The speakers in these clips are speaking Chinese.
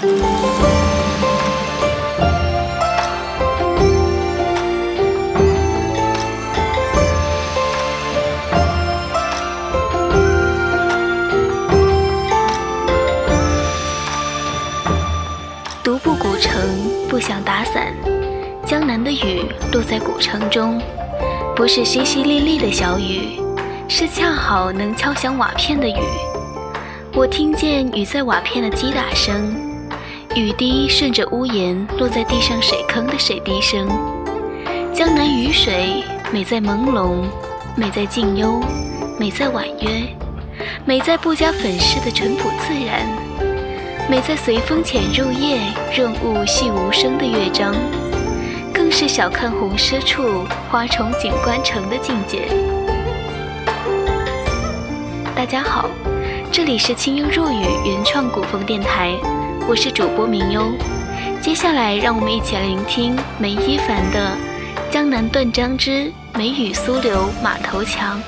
独步古城，不想打伞。江南的雨落在古城中，不是淅淅沥沥的小雨，是恰好能敲响瓦片的雨。我听见雨在瓦片的击打声，雨滴顺着屋檐落在地上水坑的水滴声。江南雨水美在朦胧，美在静幽，美在婉约，美在不加粉饰的淳朴自然，美在随风潜入夜，润物细无声的乐章，更是小看红湿处，花重锦官城的境界。大家好，这里是清幽若雨原创古风电台，我是主播明优。接下来，让我们一起来聆听梅一凡的《江南断章之梅雨苏流马头墙》。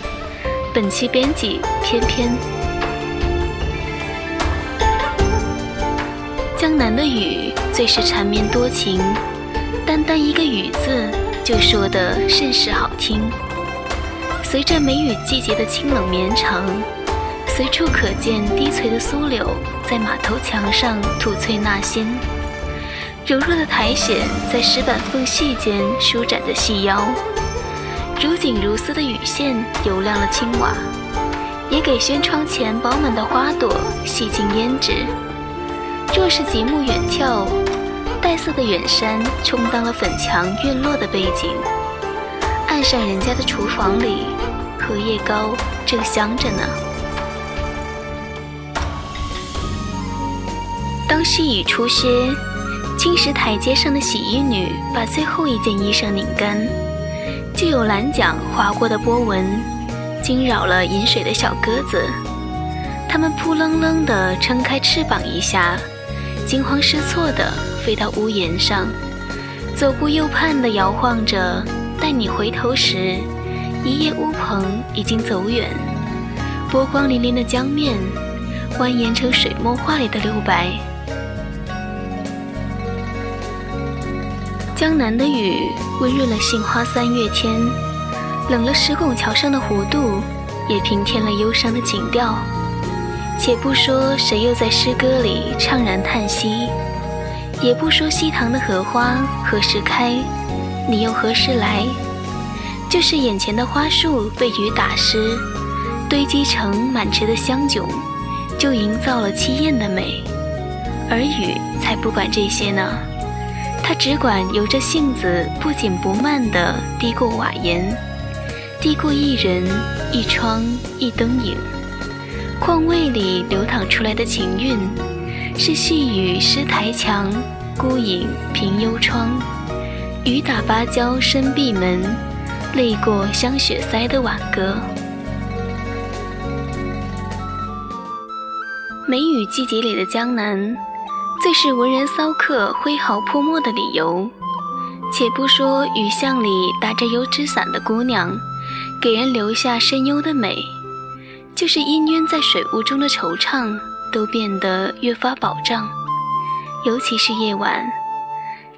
本期编辑翩翩。江南的雨最是缠绵多情，单单一个雨字就说得甚是好听。随着梅雨季节的清冷绵长。随处可见低垂的苏柳在马头墙上吐翠纳仙，柔弱的苔藓在石板缝隙间舒展着细腰，如锦如丝的雨线油亮了青瓦，也给轩窗前饱满的花朵洗尽胭脂。若是极目远眺，黛色的远山充当了粉墙院落的背景，岸上人家的厨房里，荷叶糕正香着呢。当细雨初歇，青石台阶上的洗衣女把最后一件衣裳拧干，就有蓝桨划过的波纹，惊扰了饮水的小鸽子。它们扑棱棱地撑开翅膀一下，惊慌失措地飞到屋檐上，左顾右盼地摇晃着。待你回头时，一叶乌篷已经走远，波光粼粼的江面蜿蜒成水墨画里的留白。江南的雨温润了杏花三月天，冷了石拱桥上的弧度，也平添了忧伤的情调。且不说谁又在诗歌里怅然叹息，也不说西塘的荷花何时开，你又何时来，就是眼前的花树被雨打湿，堆积成满池的香囧，就营造了凄艳的美。而雨才不管这些呢。他只管由着性子，不紧不慢地滴过瓦檐，滴过一人、一窗、一灯影。况味里流淌出来的情韵，是细雨湿台墙，孤影凭幽窗，雨打芭蕉深闭门，泪过香雪腮的挽歌。梅雨季节里的江南。最是文人骚客挥毫泼墨的理由。且不说雨巷里打着油纸伞的姑娘，给人留下深幽的美，就是氤氲在水雾中的惆怅，都变得越发饱胀。尤其是夜晚，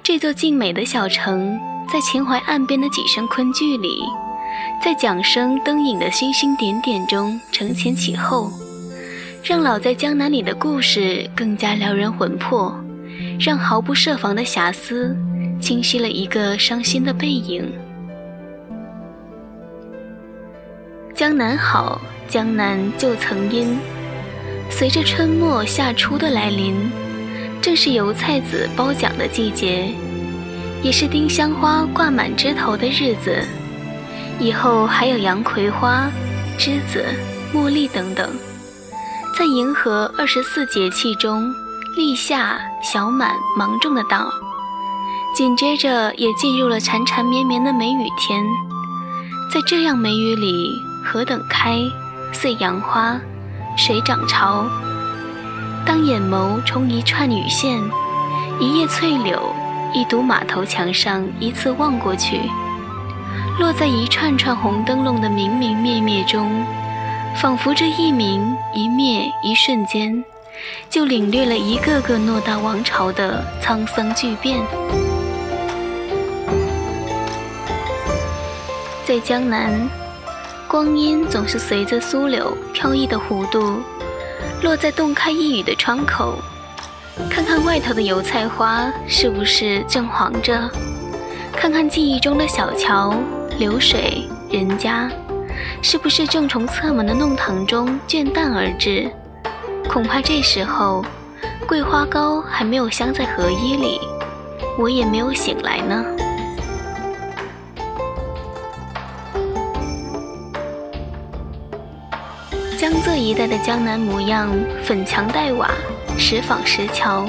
这座静美的小城，在秦淮岸边的几声昆剧里，在桨声灯影的星星点点中承前启后。让老在江南里的故事更加撩人魂魄，让毫不设防的遐思清晰了一个伤心的背影。江南好，江南旧曾阴。随着春末夏初的来临，正是油菜籽褒奖的季节，也是丁香花挂满枝头的日子。以后还有洋葵花、栀子、茉莉等等。在银河二十四节气中，立夏、小满、芒种的到，紧接着也进入了缠缠绵绵的梅雨天。在这样梅雨里，何等开，碎杨花，水涨潮。当眼眸冲一串雨线，一叶翠柳，一堵马头墙上依次望过去，落在一串串红灯笼的明明灭灭中。仿佛这一明一灭一瞬间，就领略了一个个诺大王朝的沧桑巨变。在江南，光阴总是随着苏柳飘逸的弧度，落在洞开一隅的窗口，看看外头的油菜花是不是正黄着，看看记忆中的小桥流水人家。是不是正从侧门的弄堂中倦淡而至？恐怕这时候，桂花糕还没有镶在荷衣里，我也没有醒来呢。江浙一带的江南模样，粉墙黛瓦，石坊石桥，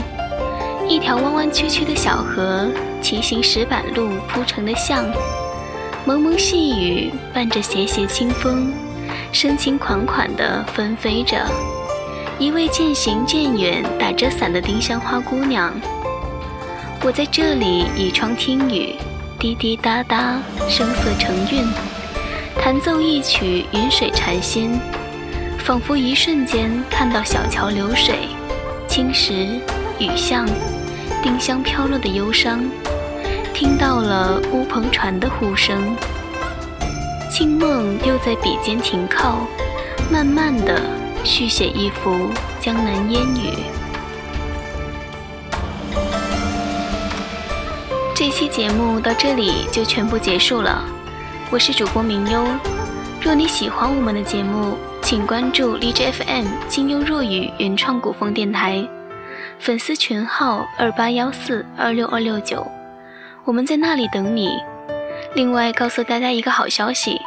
一条弯弯曲曲的小河，骑行石板路铺成的巷。蒙蒙细雨伴着斜斜清风，深情款款地纷飞着。一位渐行渐远、打着伞的丁香花姑娘。我在这里倚窗听雨，滴滴答答，声色成韵，弹奏一曲《云水禅心》，仿佛一瞬间看到小桥流水、青石雨巷、丁香飘落的忧伤。听到了乌篷船的呼声，清梦又在笔尖停靠，慢慢的续写一幅江南烟雨。这期节目到这里就全部结束了，我是主播明优。若你喜欢我们的节目，请关注荔枝 FM 金优若雨原创古风电台，粉丝群号二八幺四二六二六九。我们在那里等你。另外，告诉大家一个好消息，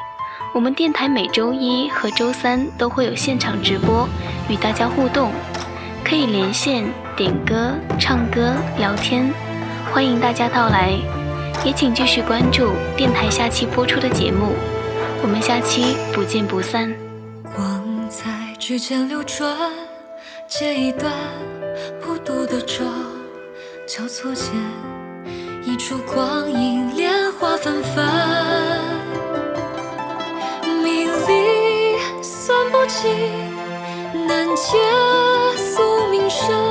我们电台每周一和周三都会有现场直播，与大家互动，可以连线点歌、唱歌、聊天，欢迎大家到来。也请继续关注电台下期播出的节目，我们下期不见不散。光在指尖流转，剪一段不读的咒，交错间。一烛光影，莲花纷纷，迷离算不清，难解宿命深。